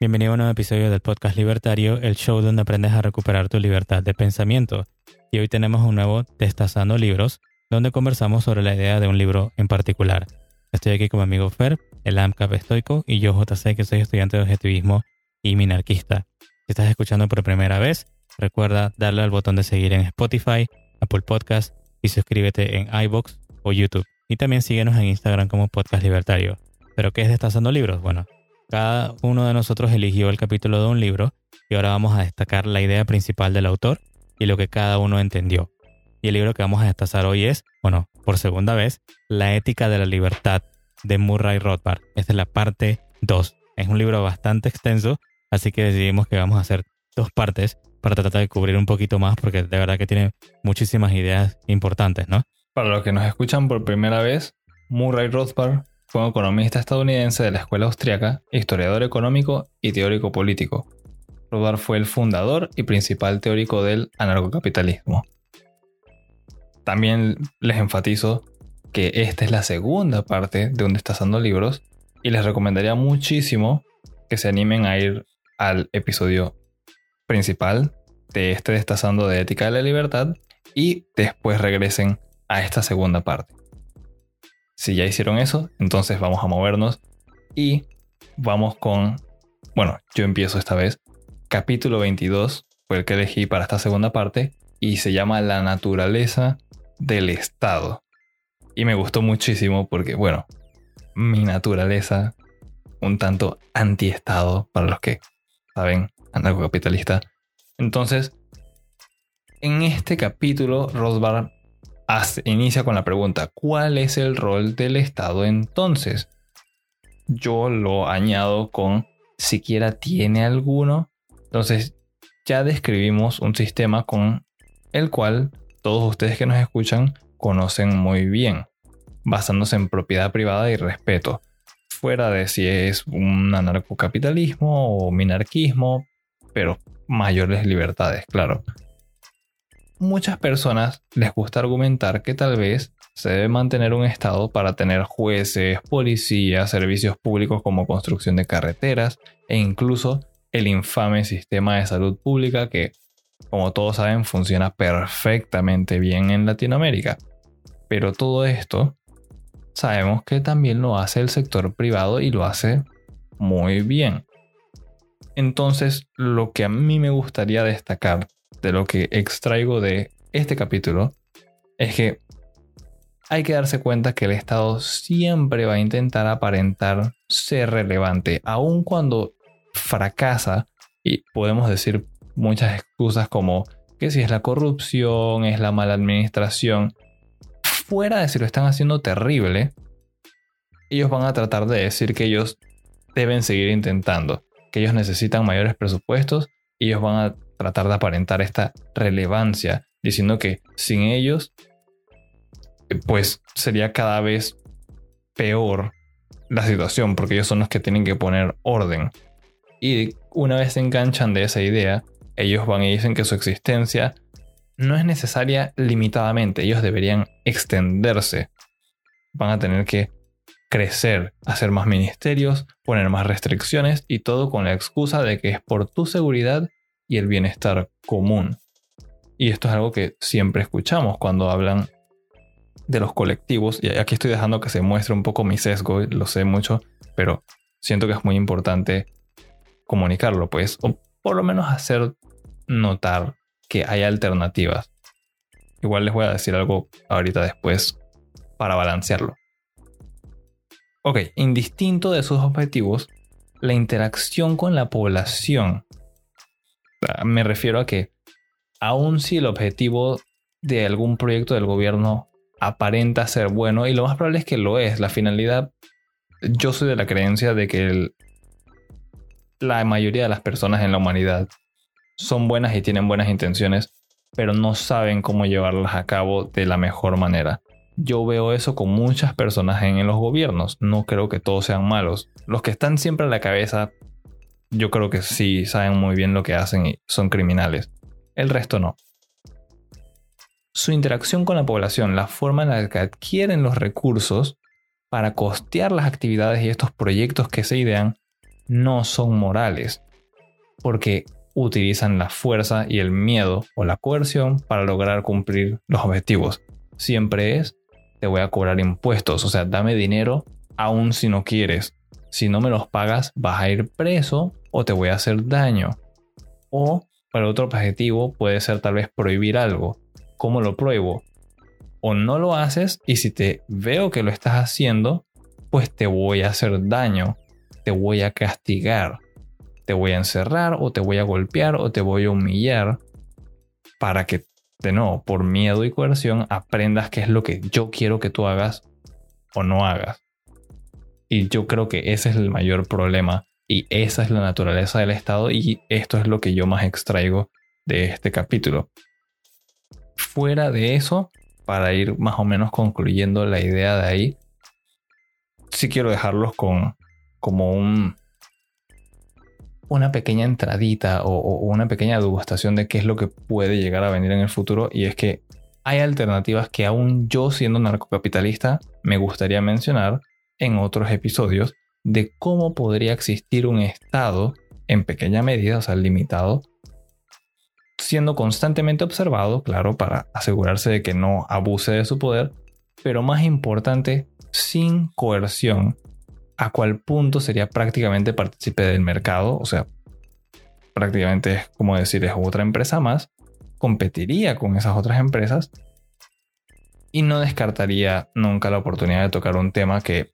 Bienvenido a un nuevo episodio del podcast Libertario, el show donde aprendes a recuperar tu libertad de pensamiento. Y hoy tenemos un nuevo Destazando Libros, donde conversamos sobre la idea de un libro en particular. Estoy aquí con mi amigo Fer, el AMCAP estoico, y yo JC, que soy estudiante de objetivismo y minarquista. Si estás escuchando por primera vez, recuerda darle al botón de seguir en Spotify, Apple Podcast y suscríbete en iBox o YouTube. Y también síguenos en Instagram como Podcast Libertario. ¿Pero qué es Destazando Libros? Bueno, cada uno de nosotros eligió el capítulo de un libro y ahora vamos a destacar la idea principal del autor y lo que cada uno entendió. Y el libro que vamos a destazar hoy es, bueno, por segunda vez, La ética de la libertad de Murray Rothbard. Esta es la parte 2. Es un libro bastante extenso, así que decidimos que vamos a hacer dos partes para tratar de cubrir un poquito más porque de verdad que tiene muchísimas ideas importantes, ¿no? Para los que nos escuchan por primera vez, Murray Rothbard fue un economista estadounidense de la escuela austriaca, historiador económico y teórico político. Rothbard fue el fundador y principal teórico del anarcocapitalismo. También les enfatizo que esta es la segunda parte de un Destazando Libros y les recomendaría muchísimo que se animen a ir al episodio principal de este Destazando de Ética de la Libertad y después regresen a esta segunda parte. Si ya hicieron eso, entonces vamos a movernos y vamos con, bueno, yo empiezo esta vez. Capítulo 22 fue el que elegí para esta segunda parte y se llama La naturaleza del Estado. Y me gustó muchísimo porque, bueno, mi naturaleza un tanto anti-Estado para los que saben, anarcocapitalista. Entonces, en este capítulo, Rothbard inicia con la pregunta, ¿cuál es el rol del Estado entonces? Yo lo añado con, siquiera tiene alguno. Entonces, ya describimos un sistema con el cual todos ustedes que nos escuchan conocen muy bien, basándose en propiedad privada y respeto, fuera de si es un anarcocapitalismo o minarquismo, pero mayores libertades, claro muchas personas les gusta argumentar que tal vez se debe mantener un Estado para tener jueces, policías, servicios públicos como construcción de carreteras e incluso el infame sistema de salud pública que, como todos saben, funciona perfectamente bien en Latinoamérica. Pero todo esto sabemos que también lo hace el sector privado y lo hace muy bien. Entonces, lo que a mí me gustaría destacar de lo que extraigo de este capítulo es que hay que darse cuenta que el Estado siempre va a intentar aparentar ser relevante, aun cuando fracasa, y podemos decir muchas excusas como que si es la corrupción, es la mala administración, fuera de si lo están haciendo terrible, ellos van a tratar de decir que ellos deben seguir intentando, que ellos necesitan mayores presupuestos y ellos van a tratar de aparentar esta relevancia, diciendo que sin ellos, pues sería cada vez peor la situación, porque ellos son los que tienen que poner orden. Y una vez se enganchan de esa idea, ellos van y dicen que su existencia no es necesaria limitadamente, ellos deberían extenderse. Van a tener que crecer, hacer más ministerios, poner más restricciones y todo con la excusa de que es por tu seguridad y el bienestar común. Y esto es algo que siempre escuchamos cuando hablan de los colectivos. Y aquí estoy dejando que se muestre un poco mi sesgo, lo sé mucho, pero siento que es muy importante comunicarlo, pues, o por lo menos hacer notar que hay alternativas. Igual les voy a decir algo ahorita después para balancearlo. Ok, indistinto de sus objetivos, la interacción con la población me refiero a que, aun si el objetivo de algún proyecto del gobierno aparenta ser bueno, y lo más probable es que lo es, la finalidad, yo soy de la creencia de que la mayoría de las personas en la humanidad son buenas y tienen buenas intenciones, pero no saben cómo llevarlas a cabo de la mejor manera. Yo veo eso con muchas personas en los gobiernos. No creo que todos sean malos. Los que están siempre a la cabeza yo creo que sí saben muy bien lo que hacen y son criminales. El resto no. Su interacción con la población, la forma en la que adquieren los recursos, para costear las actividades y estos proyectos que se idean no son morales, porque utilizan la fuerza y el miedo o la coerción para lograr cumplir los objetivos. Siempre es, te voy a cobrar impuestos, o sea, dame dinero aun si no quieres. Si no me los pagas, vas a ir preso o te voy a hacer daño. O para otro objetivo puede ser tal vez prohibir algo. ¿Cómo lo pruebo? O no lo haces y si te veo que lo estás haciendo, pues te voy a hacer daño, te voy a castigar, te voy a encerrar o te voy a golpear o te voy a humillar para que, de nuevo, por miedo y coerción, aprendas qué es lo que yo quiero que tú hagas o no hagas. Y yo creo que ese es el mayor problema y esa es la naturaleza del Estado y esto es lo que yo más extraigo de este capítulo. Fuera de eso, para ir más o menos concluyendo la idea de ahí, sí quiero dejarlos con como un una pequeña entradita o, o, una pequeña degustación de qué es lo que puede llegar a venir en el futuro y es que hay alternativas que aún yo siendo narcocapitalista me gustaría mencionar en otros episodios de cómo podría existir un Estado en pequeña medida, o sea, limitado, siendo constantemente observado, claro, para asegurarse de que no abuse de su poder, pero más importante, sin coerción, a cuál punto sería prácticamente partícipe del mercado, o sea, prácticamente es como decir, es otra empresa más, competiría con esas otras empresas y no descartaría nunca la oportunidad de tocar un tema que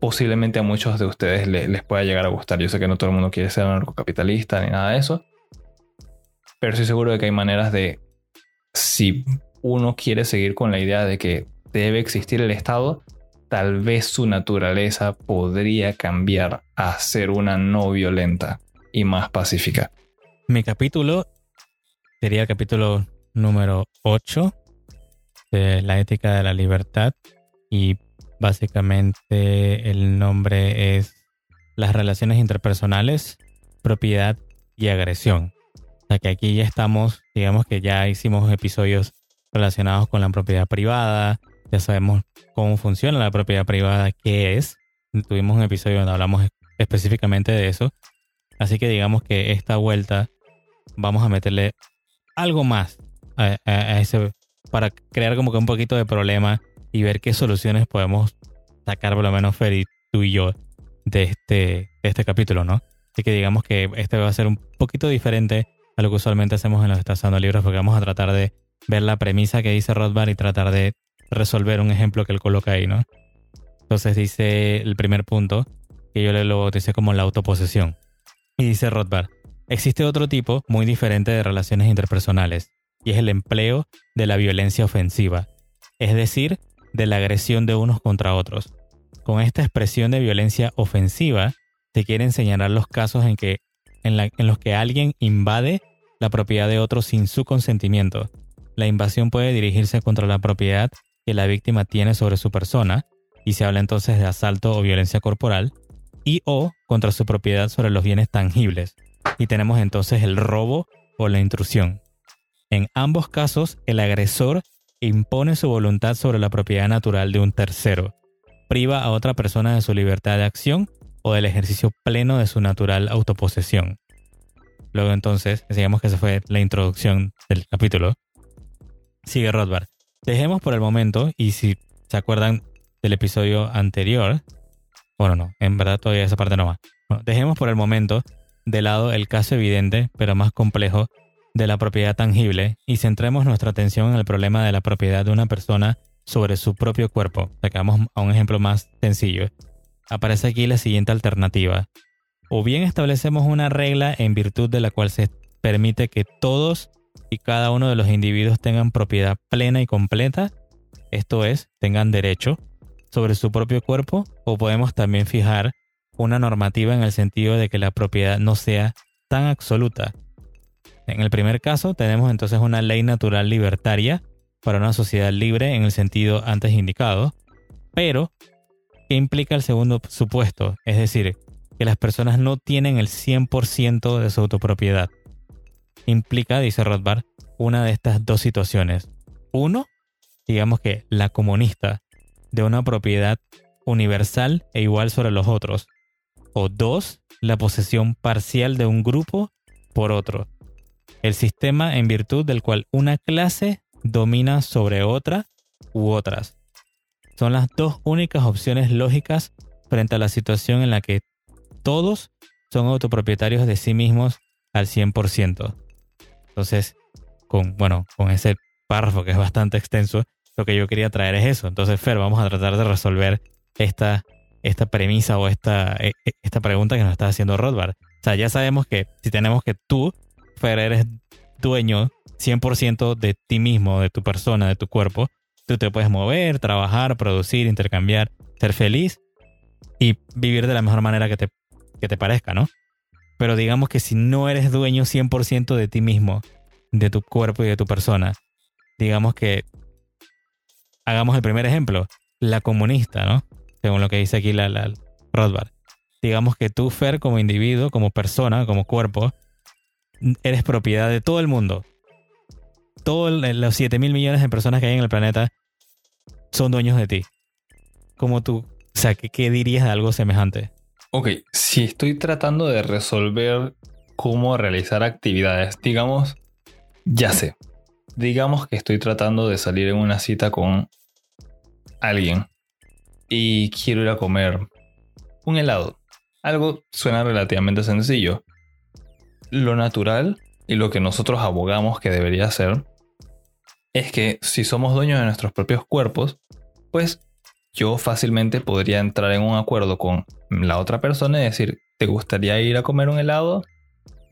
posiblemente a muchos de ustedes les, pueda llegar a gustar. Yo sé que no todo el mundo quiere ser narcocapitalista ni nada de eso, pero estoy seguro de que hay maneras de, si uno quiere seguir con la idea de que debe existir el Estado, tal vez su naturaleza podría cambiar a ser una no violenta y más pacífica. Mi capítulo sería el capítulo número 8 de la ética de la libertad y Básicamente el nombre es las relaciones interpersonales, propiedad y agresión. O sea que aquí ya estamos, digamos que ya hicimos episodios relacionados con la propiedad privada, ya sabemos cómo funciona la propiedad privada, qué es. Tuvimos un episodio donde hablamos específicamente de eso. Así que digamos que esta vuelta vamos a meterle algo más a, ese para crear como que un poquito de problema y ver qué soluciones podemos sacar, por lo menos Fer tú y yo, de este, de este capítulo, ¿no? Así que digamos que este va a ser un poquito diferente a lo que usualmente hacemos en los Estazando Libros, porque vamos a tratar de ver la premisa que dice Rothbard y tratar de resolver un ejemplo que él coloca ahí, ¿no? Entonces dice el primer punto, que yo le lo bauticé como la autoposesión. Y dice Rothbard, existe otro tipo muy diferente de relaciones interpersonales, y es el empleo de la violencia ofensiva, es decir, de la agresión de unos contra otros. Con esta expresión de violencia ofensiva, se quieren señalar los casos en, que, en, los que alguien invade la propiedad de otro sin su consentimiento. La invasión puede dirigirse contra la propiedad que la víctima tiene sobre su persona, y se habla entonces de asalto o violencia corporal, y o contra su propiedad sobre los bienes tangibles. Y tenemos entonces el robo o la intrusión. En ambos casos, el agresor impone su voluntad sobre la propiedad natural de un tercero, priva a otra persona de su libertad de acción o del ejercicio pleno de su natural autoposesión. Luego entonces, digamos que esa fue la introducción del capítulo. Sigue Rothbard. Dejemos por el momento, y si se acuerdan del episodio anterior, bueno, no, en verdad todavía esa parte no va. dejemos por el momento de lado el caso evidente, pero más complejo, de la propiedad tangible y centremos nuestra atención en el problema de la propiedad de una persona sobre su propio cuerpo. Sacamos a un ejemplo más sencillo. Aparece aquí la siguiente alternativa. O bien establecemos una regla en virtud de la cual se permite que todos y cada uno de los individuos tengan propiedad plena y completa, esto es, tengan derecho sobre su propio cuerpo, o podemos también fijar una normativa en el sentido de que la propiedad no sea tan absoluta en el primer caso tenemos entonces una ley natural libertaria para una sociedad libre en el sentido antes indicado, pero ¿qué implica el segundo supuesto? Es decir, que las personas no tienen el 100% de su autopropiedad. Implica, dice Rothbard, una de estas dos situaciones. Uno, digamos que la comunista, de una propiedad universal e igual sobre los otros. O dos, la posesión parcial de un grupo por otro. El sistema en virtud del cual una clase domina sobre otra u otras. Son las dos únicas opciones lógicas frente a la situación en la que todos son autopropietarios de sí mismos al 100%. Entonces, con, bueno, con ese párrafo que es bastante extenso, lo que yo quería traer es eso. Entonces, Fer, vamos a tratar de resolver esta, esta premisa o esta, e, e, esta pregunta que nos está haciendo Rothbard. O sea, ya sabemos que si tenemos que tú, Fer, eres dueño 100% de ti mismo, de tu persona, de tu cuerpo, tú te puedes mover, trabajar, producir, intercambiar, ser feliz y vivir de la mejor manera que te, que te parezca, ¿no? Pero digamos que si no eres dueño 100% de ti mismo, de tu cuerpo y de tu persona, digamos que hagamos el primer ejemplo, la comunista, ¿no? Según lo que dice aquí la, la Rothbard. Digamos que tú, Fer, como individuo, como persona, como cuerpo, eres propiedad de todo el mundo. Todos los 7 mil millones de personas que hay en el planeta son dueños de ti. Como tú, o sea, ¿qué, ¿qué, dirías de algo semejante? Ok, si estoy tratando de resolver cómo realizar actividades, digamos, ya sé, digamos que estoy tratando de salir en una cita con alguien y quiero ir a comer un helado. Algo suena relativamente sencillo. Lo natural y lo que nosotros abogamos que debería ser es que si somos dueños de nuestros propios cuerpos, pues yo fácilmente podría entrar en un acuerdo con la otra persona y decir, ¿te gustaría ir a comer un helado?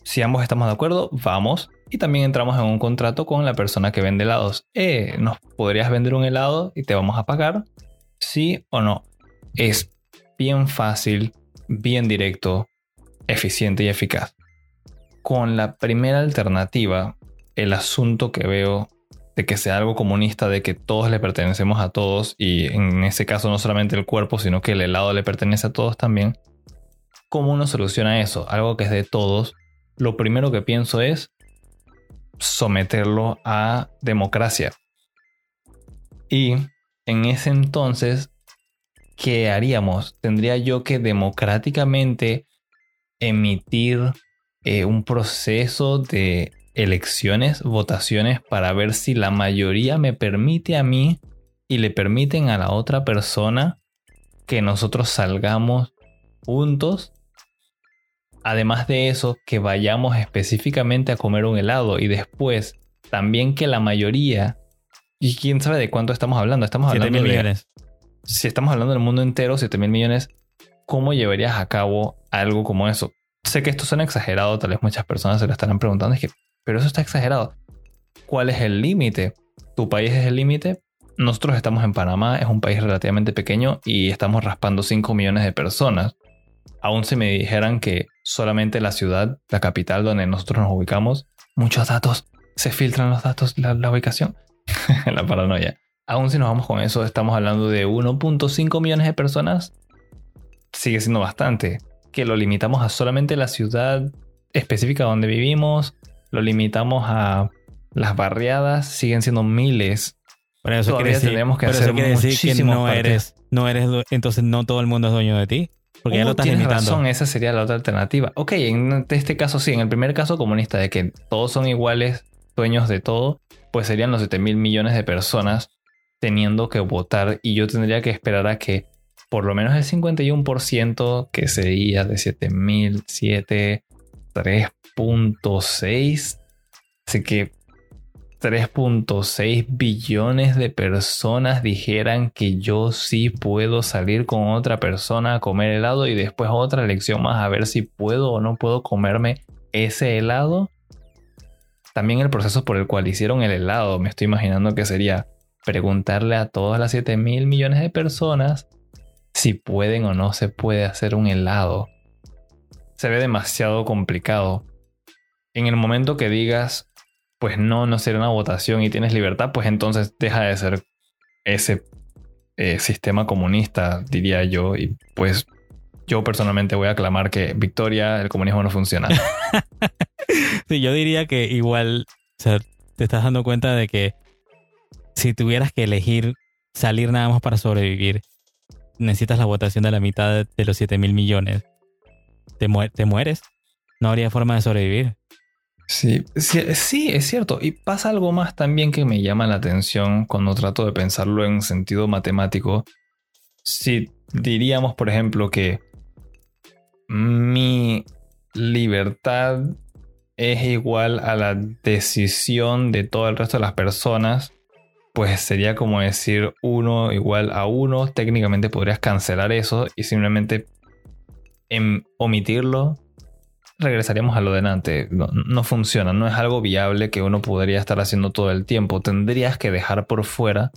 Si ambos estamos de acuerdo, vamos. Y también entramos en un contrato con la persona que vende helados. Eh, ¿nos podrías vender un helado y te vamos a pagar? ¿Sí o no? Es bien fácil, bien directo, eficiente y eficaz. Con la primera alternativa, el asunto que veo de que sea algo comunista, de que todos le pertenecemos a todos y en ese caso no solamente el cuerpo, sino que el helado le pertenece a todos también. ¿Cómo uno soluciona eso? Algo que es de todos. Lo primero que pienso es someterlo a democracia. Y en ese entonces, ¿qué haríamos? ¿Tendría yo que democráticamente emitir eh, un proceso de elecciones, votaciones para ver si la mayoría me permite a mí y le permiten a la otra persona que nosotros salgamos juntos. Además de eso, que vayamos específicamente a comer un helado y después también que la mayoría, y quién sabe de cuánto estamos hablando, estamos hablando mil millones. Si estamos hablando del mundo entero, 7 mil millones, ¿cómo llevarías a cabo algo como eso? Sé que esto suena exagerado, tal vez muchas personas se lo estarán preguntando, es que pero eso está exagerado. ¿Cuál es el límite? ¿Tu país es el límite? Nosotros estamos en Panamá, es un país relativamente pequeño y estamos raspando 5 millones de personas. Aún si me dijeran que solamente la ciudad, la capital donde nosotros nos ubicamos, muchos datos, se filtran los datos, la, la ubicación, la paranoia. Aún si nos vamos con eso, estamos hablando de 1.5 millones de personas. Sigue siendo bastante. Que lo limitamos a solamente la ciudad específica donde vivimos, lo limitamos a las barriadas, siguen siendo miles. Por eso quiere decir, que hacer que no eres, no eres, entonces no todo el mundo es dueño de ti. Porque ya lo estás tienes limitando. razón, esa sería la otra alternativa. Ok, en este caso sí, en el primer caso comunista de que todos son iguales, dueños de todo, pues serían los 7 mil millones de personas teniendo que votar y yo tendría que esperar a que por lo menos el 51%, que sería de 7 mil, 7, 3.6. Así que 3.6 billones de personas dijeran que yo sí puedo salir con otra persona a comer helado y después otra lección más a ver si puedo o no puedo comerme ese helado. También el proceso por el cual hicieron el helado, me estoy imaginando que sería preguntarle a todas las 7 mil millones de personas si pueden o no se puede hacer un helado se ve demasiado complicado. En el momento que digas, pues no, no será una votación y tienes libertad, pues entonces deja de ser ese eh, sistema comunista, diría yo, y pues yo personalmente voy a aclamar que Victoria, el comunismo no funciona. sí, yo diría que igual, te estás dando cuenta de que si tuvieras que elegir salir nada más para sobrevivir necesitas la votación de la mitad de, los 7 mil millones, te, te mueres. No habría forma de sobrevivir. Sí, sí, es cierto. Y pasa algo más también que me llama la atención cuando trato de pensarlo en sentido matemático. Si diríamos, por ejemplo, que mi libertad es igual a la decisión de todo el resto de las personas, pues sería como decir uno igual a uno. Técnicamente podrías cancelar eso y simplemente em, omitirlo. Regresaríamos a lo de antes. No, no funciona, no es algo viable que uno podría estar haciendo todo el tiempo. Tendrías que dejar por fuera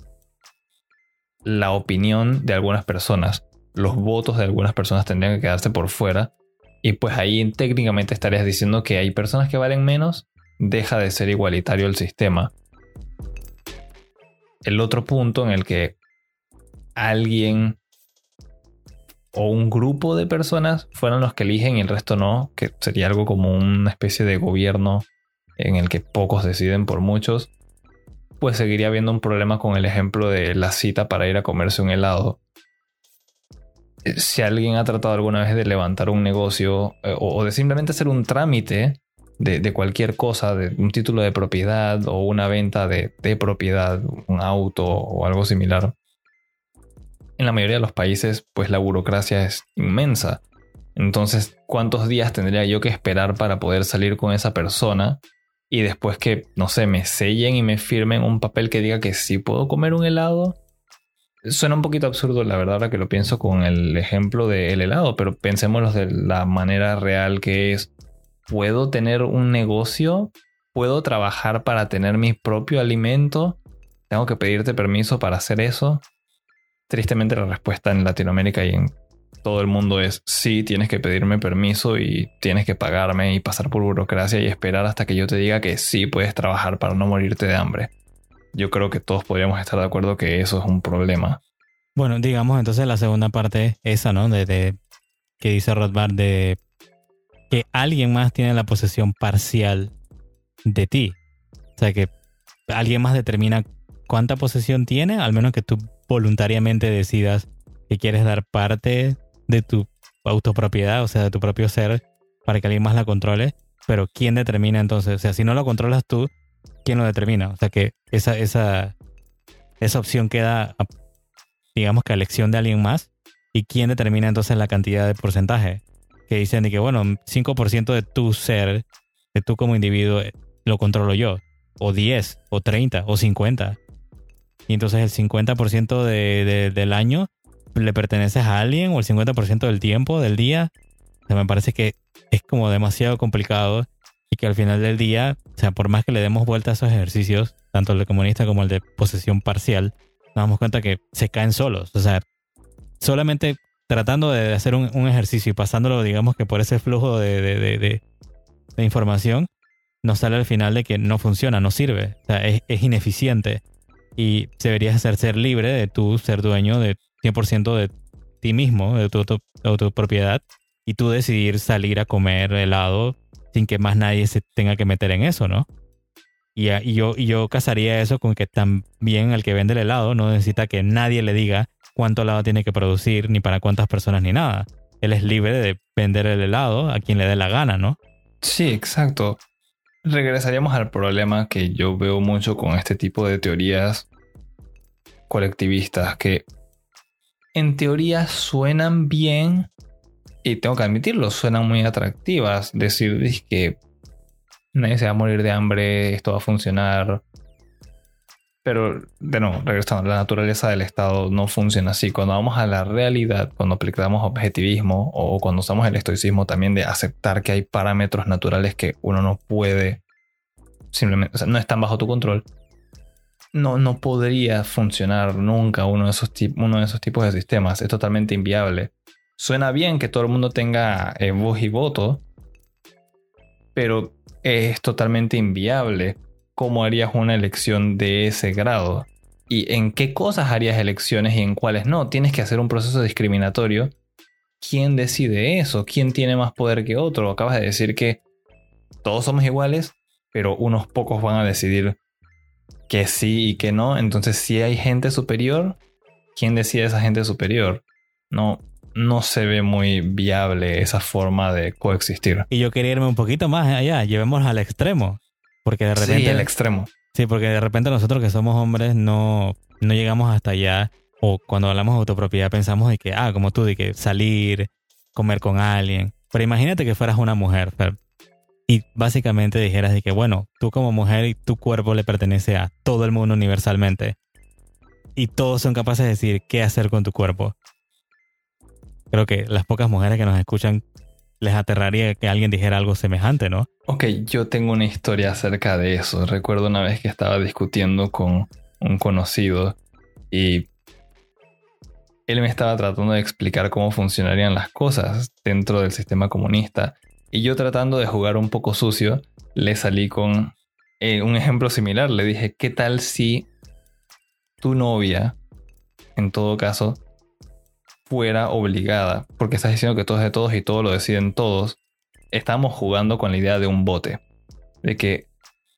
la opinión de algunas personas. Los votos de algunas personas tendrían que quedarse por fuera y pues ahí técnicamente estarías diciendo que hay personas que valen menos, deja de ser igualitario el sistema. El otro punto en el que alguien o un grupo de personas fueron los que eligen y el resto no, que sería algo como una especie de gobierno en el que pocos deciden por muchos, pues seguiría habiendo un problema con el ejemplo de la cita para ir a comerse un helado. Si alguien ha tratado alguna vez de levantar un negocio eh, o de simplemente hacer un trámite de, cualquier cosa, de un título de propiedad o una venta de, de, propiedad, un auto o algo similar, en la mayoría de los países pues la burocracia es inmensa. Entonces, ¿cuántos días tendría yo que esperar para poder salir con esa persona? Y después que, no sé, me sellen y me firmen un papel que diga que sí puedo comer un helado Suena un poquito absurdo, la verdad, ahora que lo pienso con el ejemplo del helado, pero pensémoslo de la manera real que es. ¿Puedo tener un negocio? ¿Puedo trabajar para tener mi propio alimento? ¿Tengo que pedirte permiso para hacer eso? Tristemente la respuesta en Latinoamérica y en todo el mundo es sí, tienes que pedirme permiso y tienes que pagarme y pasar por burocracia y esperar hasta que yo te diga que sí puedes trabajar para no morirte de hambre yo creo que todos podríamos estar de acuerdo que eso es un problema. Bueno, digamos entonces la segunda parte, esa, ¿no? De, que dice Rothbard de que alguien más tiene la posesión parcial de ti. O sea, que alguien más determina cuánta posesión tiene, al menos que tú voluntariamente decidas que quieres dar parte de tu autopropiedad, o sea, de tu propio ser, para que alguien más la controle. Pero ¿quién determina entonces? O sea, si no lo controlas tú, quién lo determina. O sea que esa, esa, esa opción queda, digamos que a elección de alguien más. ¿Y quién determina entonces la cantidad de porcentaje? Que dicen de que, bueno, 5% de tu ser, de tú como individuo, eh, lo controlo yo. O 10, o 30, o 50. Y entonces el 50% de, del año le perteneces a alguien o el 50% del tiempo, del día. O sea, me parece que es como demasiado complicado y que al final del día, o sea, por más que le demos vuelta a esos ejercicios, tanto el de comunista como el de posesión parcial, nos damos cuenta que se caen solos. O sea, solamente tratando de hacer un, ejercicio y pasándolo, digamos que por ese flujo de, de, información, nos sale al final de que no funciona, no sirve, o sea, es, ineficiente. Y deberías hacer ser libre de tú ser dueño de 100% de ti mismo, de tu, tu propiedad, y tú decidir salir a comer helado sin que más nadie se tenga que meter en eso, ¿no? Y, yo, y yo casaría eso con que también el que vende el helado no necesita que nadie le diga cuánto helado tiene que producir, ni para cuántas personas, ni nada. Él es libre de vender el helado a quien le dé la gana, ¿no? Sí, exacto. Regresaríamos al problema que yo veo mucho con este tipo de teorías colectivistas, que en teoría suenan bien, y tengo que admitirlo, suenan muy atractivas. Decir que nadie se va a morir de hambre, esto va a funcionar. Pero, de regresando, la naturaleza del Estado no funciona así. Cuando vamos a la realidad, cuando aplicamos objetivismo o cuando usamos el estoicismo también de aceptar que hay parámetros naturales que uno no puede, simplemente, o sea, no están bajo tu control, no, no podría funcionar nunca uno de, esos uno de esos tipos de sistemas. Es totalmente inviable suena bien que todo el mundo tenga eh, voz y voto, pero es totalmente inviable. ¿Cómo harías una elección de ese grado? ¿Y en qué cosas harías elecciones y en cuáles no? Tienes que hacer un proceso discriminatorio. ¿Quién decide eso? ¿Quién tiene más poder que otro? Acabas de decir que todos somos iguales, pero unos pocos van a decidir que sí y que no. Entonces, si hay gente superior, ¿quién decide esa gente superior? no, no se ve muy viable esa forma de coexistir. Y yo quería irme un poquito más allá, llevémoslo al extremo. Porque de repente. Sí, el extremo. Sí, porque de repente nosotros que somos hombres no, no llegamos hasta allá. O cuando hablamos de autopropiedad pensamos de que, ah, como tú, de que salir, comer con alguien. Pero imagínate que fueras una mujer, y básicamente dijeras de que, bueno, tú como mujer y tu cuerpo le pertenece a todo el mundo universalmente. Y todos son capaces de decir qué hacer con tu cuerpo. Creo que las pocas mujeres que nos escuchan les aterraría que alguien dijera algo semejante, ¿no? Ok, yo tengo una historia acerca de eso. Recuerdo una vez que estaba discutiendo con un conocido y él me estaba tratando de explicar cómo funcionarían las cosas dentro del sistema comunista. Y yo tratando de jugar un poco sucio, le salí con eh, un ejemplo similar. Le dije, ¿qué tal si tu novia, en todo caso, fuera obligada, porque estás diciendo que todo es de todos y todo lo deciden todos, estamos jugando con la idea de un bote, de que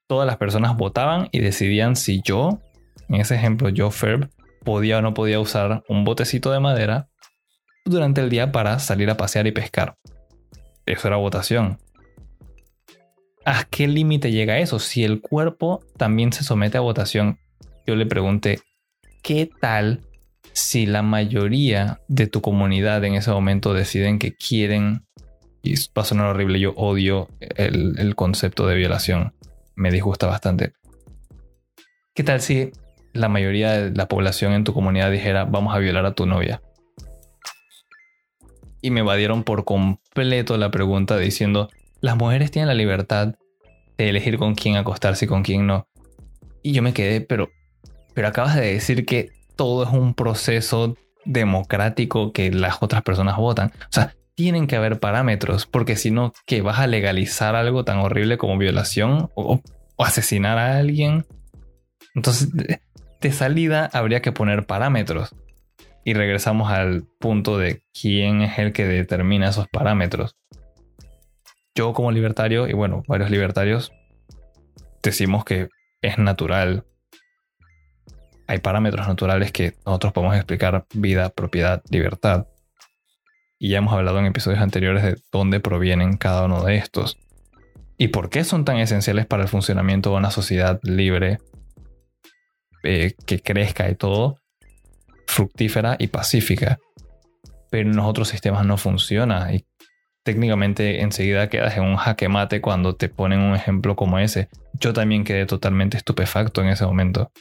todas las personas votaban y decidían si yo, en ese ejemplo yo Ferb, podía o no podía usar un botecito de madera durante el día para salir a pasear y pescar. Eso era votación. ¿A qué límite llega eso? Si el cuerpo también se somete a votación, yo le pregunté, ¿qué tal si la mayoría de tu comunidad en ese momento deciden que quieren, y va a sonar horrible, yo odio el, concepto de violación, me disgusta bastante. ¿Qué tal si la mayoría de la población en tu comunidad dijera vamos a violar a tu novia? Y me evadieron por completo la pregunta diciendo las mujeres tienen la libertad de elegir con quién acostarse y con quién no. Y yo me quedé, pero, pero acabas de decir que todo es un proceso democrático que las otras personas votan. O sea, tienen que haber parámetros, porque si no, que vas a legalizar algo tan horrible como violación o, asesinar a alguien. Entonces, de salida habría que poner parámetros. Y regresamos al punto de quién es el que determina esos parámetros. Yo como libertario, y bueno, varios libertarios, decimos que es natural hay parámetros naturales que nosotros podemos explicar vida, propiedad, libertad. Y ya hemos hablado en episodios anteriores de dónde provienen cada uno de estos y por qué son tan esenciales para el funcionamiento de una sociedad libre eh, que crezca y todo, fructífera y pacífica. Pero en los otros sistemas no funciona y técnicamente enseguida quedas en un jaque mate cuando te ponen un ejemplo como ese. Yo también quedé totalmente estupefacto en ese momento.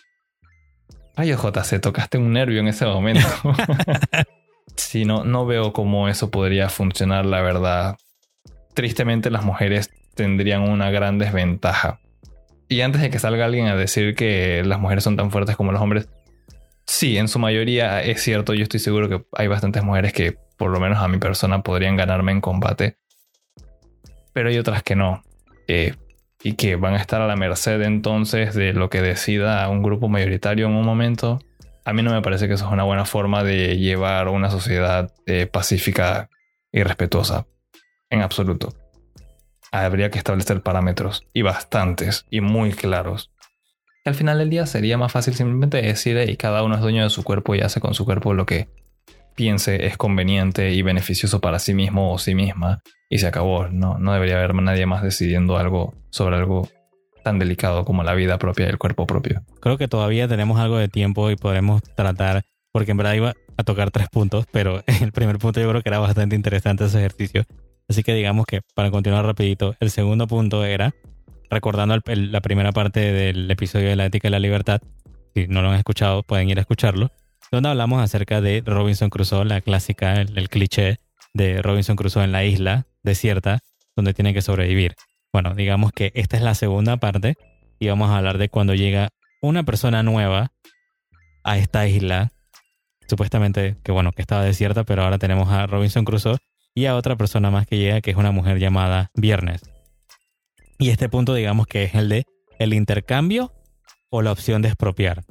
Ay, JC, tocaste un nervio en ese momento. sí, no, no veo cómo eso podría funcionar, la verdad. Tristemente, las mujeres tendrían una gran desventaja. Y antes de que salga alguien a decir que las mujeres son tan fuertes como los hombres, sí, en su mayoría es cierto. Yo estoy seguro que hay bastantes mujeres que, por lo menos a mi persona, podrían ganarme en combate. Pero hay otras que no. Eh, y que van a estar a la merced entonces de lo que decida un grupo mayoritario en un momento, a mí no me parece que eso es una buena forma de llevar una sociedad eh, pacífica y respetuosa. En absoluto. Habría que establecer parámetros, y bastantes, y muy claros. Al final del día sería más fácil simplemente decir, y cada uno es dueño de su cuerpo y hace con su cuerpo lo que piense es conveniente y beneficioso para sí mismo o sí misma y se acabó. No, no debería haber nadie más decidiendo algo sobre algo tan delicado como la vida propia y el cuerpo propio. Creo que todavía tenemos algo de tiempo y podemos tratar, porque en verdad iba a tocar tres puntos, pero el primer punto yo creo que era bastante interesante ese ejercicio. Así que digamos que para continuar rapidito, el segundo punto era, recordando la primera parte del episodio de la ética y la libertad, si no lo han escuchado pueden ir a escucharlo, donde hablamos acerca de Robinson Crusoe, la clásica, el, cliché de Robinson Crusoe en la isla desierta, donde tiene que sobrevivir. Bueno, digamos que esta es la segunda parte y vamos a hablar de cuando llega una persona nueva a esta isla, supuestamente que bueno, que estaba desierta, pero ahora tenemos a Robinson Crusoe y a otra persona más que llega, que es una mujer llamada Viernes. Y este punto digamos que es el de el intercambio o la opción de expropiar.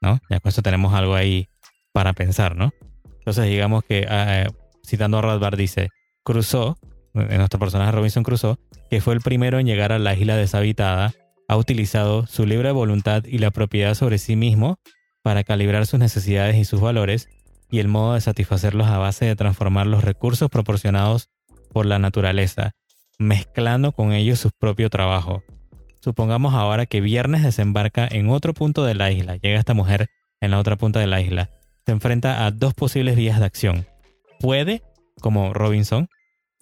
¿no? Ya con eso tenemos algo ahí para pensar, ¿no? Entonces, digamos que, ah, citando a Rothbard, dice, Crusoe, eh, nuestro personaje Robinson Crusoe, que fue el primero en llegar a la isla deshabitada, ha utilizado su libre voluntad y la propiedad sobre sí mismo para calibrar sus necesidades y sus valores y el modo de satisfacerlos a base de transformar los recursos proporcionados por la naturaleza, mezclando con ellos su propio trabajo. Supongamos ahora que Viernes desembarca en otro punto de la isla, llega esta mujer en la otra punta de la isla, se enfrenta a dos posibles vías de acción. Puede, como Robinson,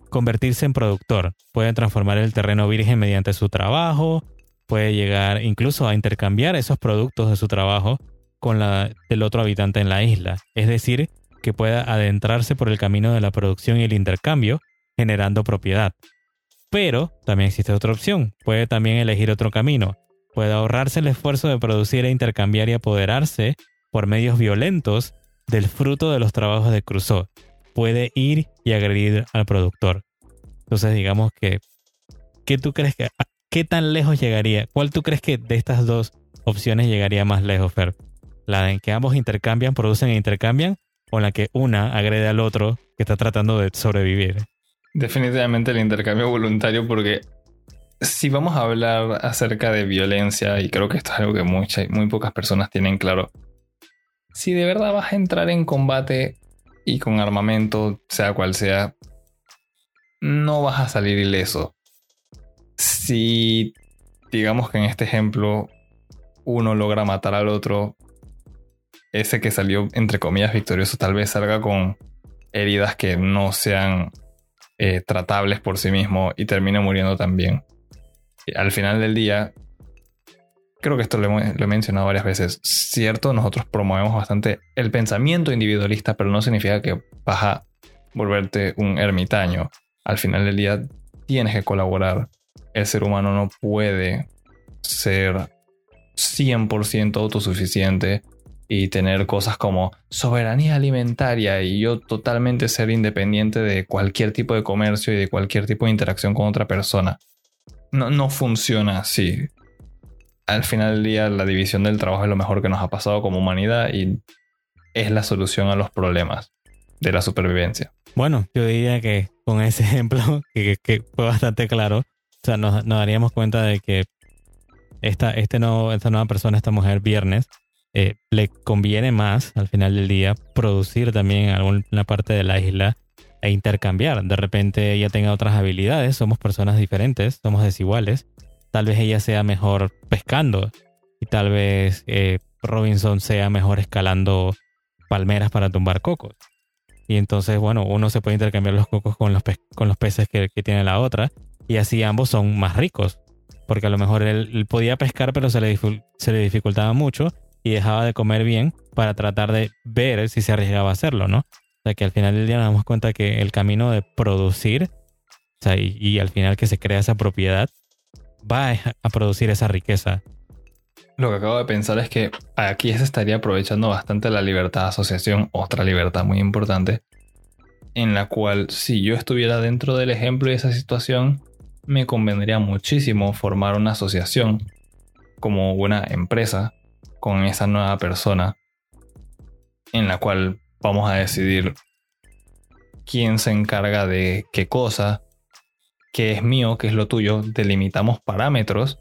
convertirse en productor, puede transformar el terreno virgen mediante su trabajo, puede llegar incluso a intercambiar esos productos de su trabajo con la del otro habitante en la isla, es decir, que pueda adentrarse por el camino de la producción y el intercambio, generando propiedad. Pero también existe otra opción, puede también elegir otro camino, puede ahorrarse el esfuerzo de producir e intercambiar y apoderarse por medios violentos del fruto de los trabajos de Crusoe. Puede ir y agredir al productor. Entonces digamos que, ¿qué tú crees que, qué tan lejos llegaría? ¿Cuál tú crees que de estas dos opciones llegaría más lejos, Fer? ¿La en que ambos intercambian, producen e intercambian? ¿O la que una agrede al otro que está tratando de sobrevivir? Definitivamente el intercambio voluntario porque si vamos a hablar acerca de violencia, y creo que esto es algo que muchas, muy pocas personas tienen claro, si de verdad vas a entrar en combate y con armamento, sea cual sea, no vas a salir ileso. Si, digamos que en este ejemplo, uno logra matar al otro, ese que salió, entre comillas, victorioso, tal vez salga con heridas que no sean eh, tratables por sí mismo y termine muriendo también. Al final del día, creo que esto lo, he mencionado varias veces. Cierto, nosotros promovemos bastante el pensamiento individualista, pero no significa que vas a volverte un ermitaño. Al final del día tienes que colaborar. El ser humano no puede ser 100% autosuficiente y tener cosas como soberanía alimentaria y yo totalmente ser independiente de cualquier tipo de comercio y de cualquier tipo de interacción con otra persona. No, no funciona así al final del día la división del trabajo es lo mejor que nos ha pasado como humanidad y es la solución a los problemas de la supervivencia. Bueno, yo diría que con ese ejemplo, que, fue bastante claro, o sea, nos, daríamos cuenta de que esta, este no, esta nueva persona, esta mujer, Viernes, eh, le conviene más al final del día producir también en alguna parte de la isla e intercambiar. De repente ella tenga otras habilidades, somos personas diferentes, somos desiguales tal vez ella sea mejor pescando y tal vez eh, Robinson sea mejor escalando palmeras para tumbar cocos. Y entonces, bueno, uno se puede intercambiar los cocos con los, con los peces que, tiene la otra y así ambos son más ricos. Porque a lo mejor él, podía pescar pero se le, se le dificultaba mucho y dejaba de comer bien para tratar de ver si se arriesgaba a hacerlo, ¿no? O sea que al final del día nos damos cuenta que el camino de producir, o sea, y al final que se crea esa propiedad, va a producir esa riqueza. Lo que acabo de pensar es que aquí se estaría aprovechando bastante la libertad de asociación, otra libertad muy importante, en la cual si yo estuviera dentro del ejemplo de esa situación, me convendría muchísimo formar una asociación como una empresa con esa nueva persona en la cual vamos a decidir quién se encarga de qué cosa, qué es mío, qué es lo tuyo, delimitamos parámetros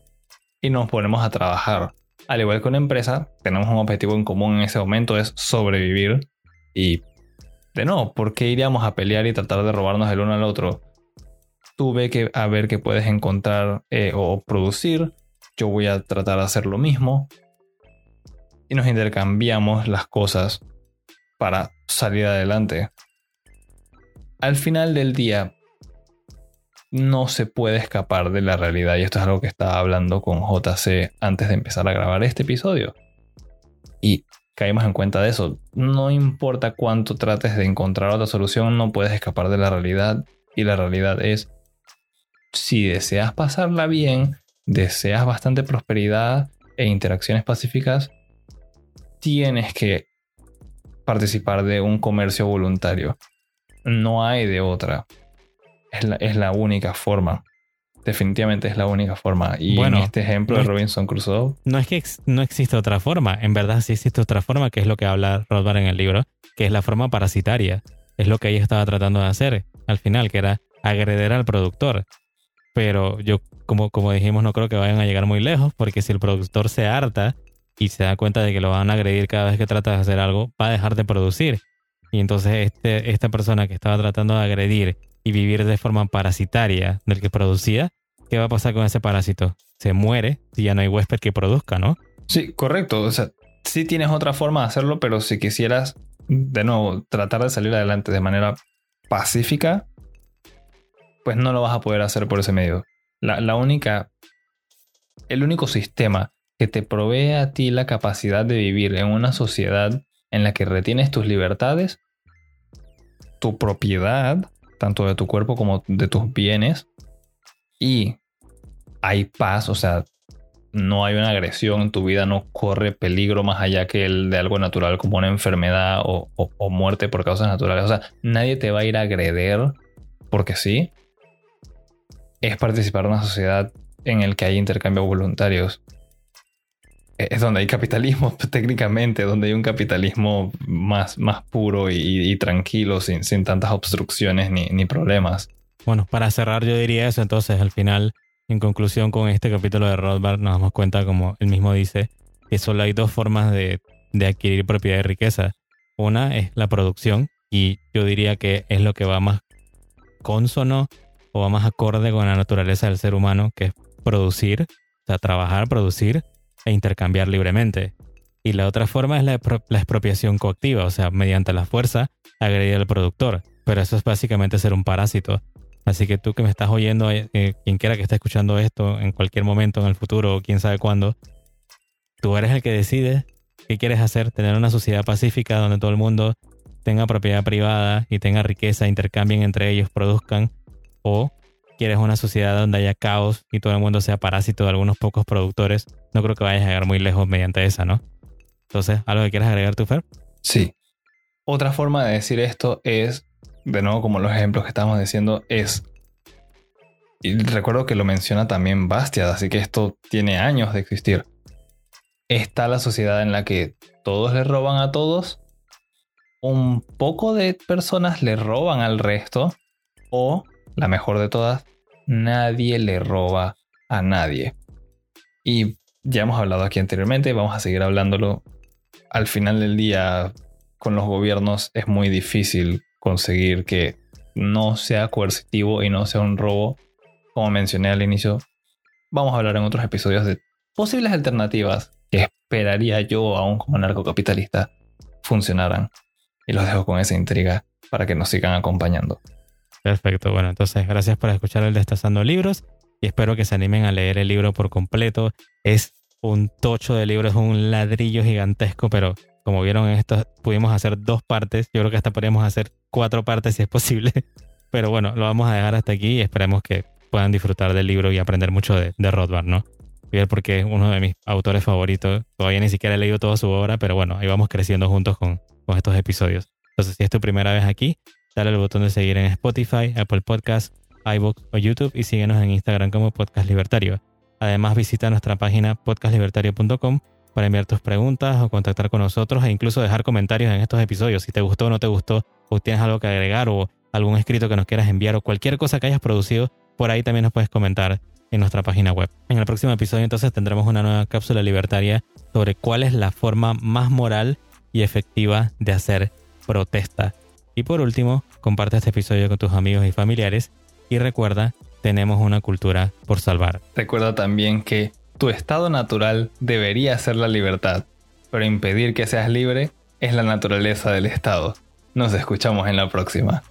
y nos ponemos a trabajar. Al igual que una empresa, tenemos un objetivo en común en ese momento, es sobrevivir. Y de no, ¿por qué iríamos a pelear y tratar de robarnos el uno al otro? Tú que a ver qué puedes encontrar eh, o producir. Yo voy a tratar de hacer lo mismo. Y nos intercambiamos las cosas para salir adelante. Al final del día, no se puede escapar de la realidad. Y esto es algo que estaba hablando con JC antes de empezar a grabar este episodio. Y caímos en cuenta de eso. No importa cuánto trates de encontrar otra solución, no puedes escapar de la realidad. Y la realidad es, si deseas pasarla bien, deseas bastante prosperidad e interacciones pacíficas, tienes que participar de un comercio voluntario. No hay de otra es la, única forma. Definitivamente es la única forma. Y bueno, en este ejemplo de Robinson Crusoe. No es que no existe otra forma. En verdad sí existe otra forma, que es lo que habla Rothbard en el libro, que es la forma parasitaria. Es lo que ella estaba tratando de hacer al final, que era agreder al productor. Pero yo, como, como dijimos, no creo que vayan a llegar muy lejos, porque si el productor se harta y se da cuenta de que lo van a agredir cada vez que trata de hacer algo, va a dejar de producir. y entonces este, esta persona que estaba tratando de agredir y vivir de forma parasitaria del que producía, ¿qué va a pasar con ese parásito? Se muere si ya no hay huésped que produzca, ¿no? Sí, correcto. O sea, sí tienes otra forma de hacerlo, pero si quisieras, de nuevo, tratar de salir adelante de manera pacífica, pues no lo vas a poder hacer por ese medio. La, la única, el único sistema que te provee a ti la capacidad de vivir en una sociedad en la que retienes tus libertades, tu propiedad, tanto de tu cuerpo como de tus bienes, y hay paz, o sea, no hay una agresión, tu vida no corre peligro más allá que el de algo natural como una enfermedad o, muerte por causas naturales. O sea, nadie te va a ir a agreder porque sí. Es participar en una sociedad en el que hay intercambios voluntarios. E, es donde hay capitalismo técnicamente, donde hay un capitalismo más, más puro y, tranquilo, sin, sin, tantas obstrucciones ni, problemas. Bueno, para cerrar yo diría eso entonces, al final en conclusión, con este capítulo de Rothbard nos damos cuenta, como él mismo dice, que solo hay dos formas de, adquirir propiedad de riqueza. Una es la producción, y yo diría que es lo que va más consono o va más acorde con la naturaleza del ser humano, que es producir, o sea, trabajar, producir e intercambiar libremente. Y la otra forma es la, expropiación coactiva, o sea, mediante la fuerza, agredir al productor. Pero eso es básicamente ser un parásito. Así que tú que me estás oyendo, eh, eh, quien quiera que esté escuchando esto en cualquier momento en el futuro o quién sabe cuándo, tú eres el que decide qué quieres hacer, tener una sociedad pacífica donde todo el mundo tenga propiedad privada y tenga riqueza, intercambien entre ellos, produzcan, o quieres una sociedad donde haya caos y todo el mundo sea parásito de algunos pocos productores, no creo que vayas a llegar muy lejos mediante esa, ¿no? Entonces, ¿algo que quieras agregar tú, Fer? Sí. Otra forma de decir esto es de nuevo, como los ejemplos que estábamos diciendo, es. Y recuerdo que lo menciona también Bastiat, así que esto tiene años de existir. Está la sociedad en la que todos le roban a todos, un poco de personas le roban al resto, o, la mejor de todas, nadie le roba a nadie. Y ya hemos hablado aquí anteriormente, vamos a seguir hablándolo. Al final del día, con los gobiernos es muy difícil conseguir que no sea coercitivo y no sea un robo, como mencioné al inicio, vamos a hablar en otros episodios de posibles alternativas que esperaría yo, aún como narcocapitalista, funcionaran. Y los dejo con esa intriga para que nos sigan acompañando. Perfecto, bueno, entonces gracias por escuchar el Destazando Libros y espero que se animen a leer el libro por completo. Es un tocho de libro, es un ladrillo gigantesco, pero como vieron esto, pudimos hacer dos partes. Yo creo que hasta podríamos hacer cuatro partes si es posible. Pero bueno, lo vamos a dejar hasta aquí y esperemos que puedan disfrutar del libro y aprender mucho de, de Rothbard, ¿no? porque es uno de mis autores favoritos. Todavía ni siquiera he leído toda su obra, pero bueno, ahí vamos creciendo juntos con, con estos episodios. Entonces, si es tu primera vez aquí, dale al botón de seguir en Spotify, Apple Podcasts, iBooks o YouTube y síguenos en Instagram como Podcast Libertario. Además, visita nuestra página podcastlibertario.com para enviar tus preguntas o contactar con nosotros e incluso dejar comentarios en estos episodios. Si te gustó o no te gustó, o tienes algo que agregar o algún escrito que nos quieras enviar o cualquier cosa que hayas producido, por ahí también nos puedes comentar en nuestra página web. En el próximo episodio entonces tendremos una nueva cápsula libertaria sobre cuál es la forma más moral y efectiva de hacer protesta. Y por último, comparte este episodio con tus amigos y familiares y recuerda, tenemos una cultura por salvar. Recuerda también que tu estado natural debería ser la libertad, pero impedir que seas libre es la naturaleza del Estado. Nos escuchamos en la próxima.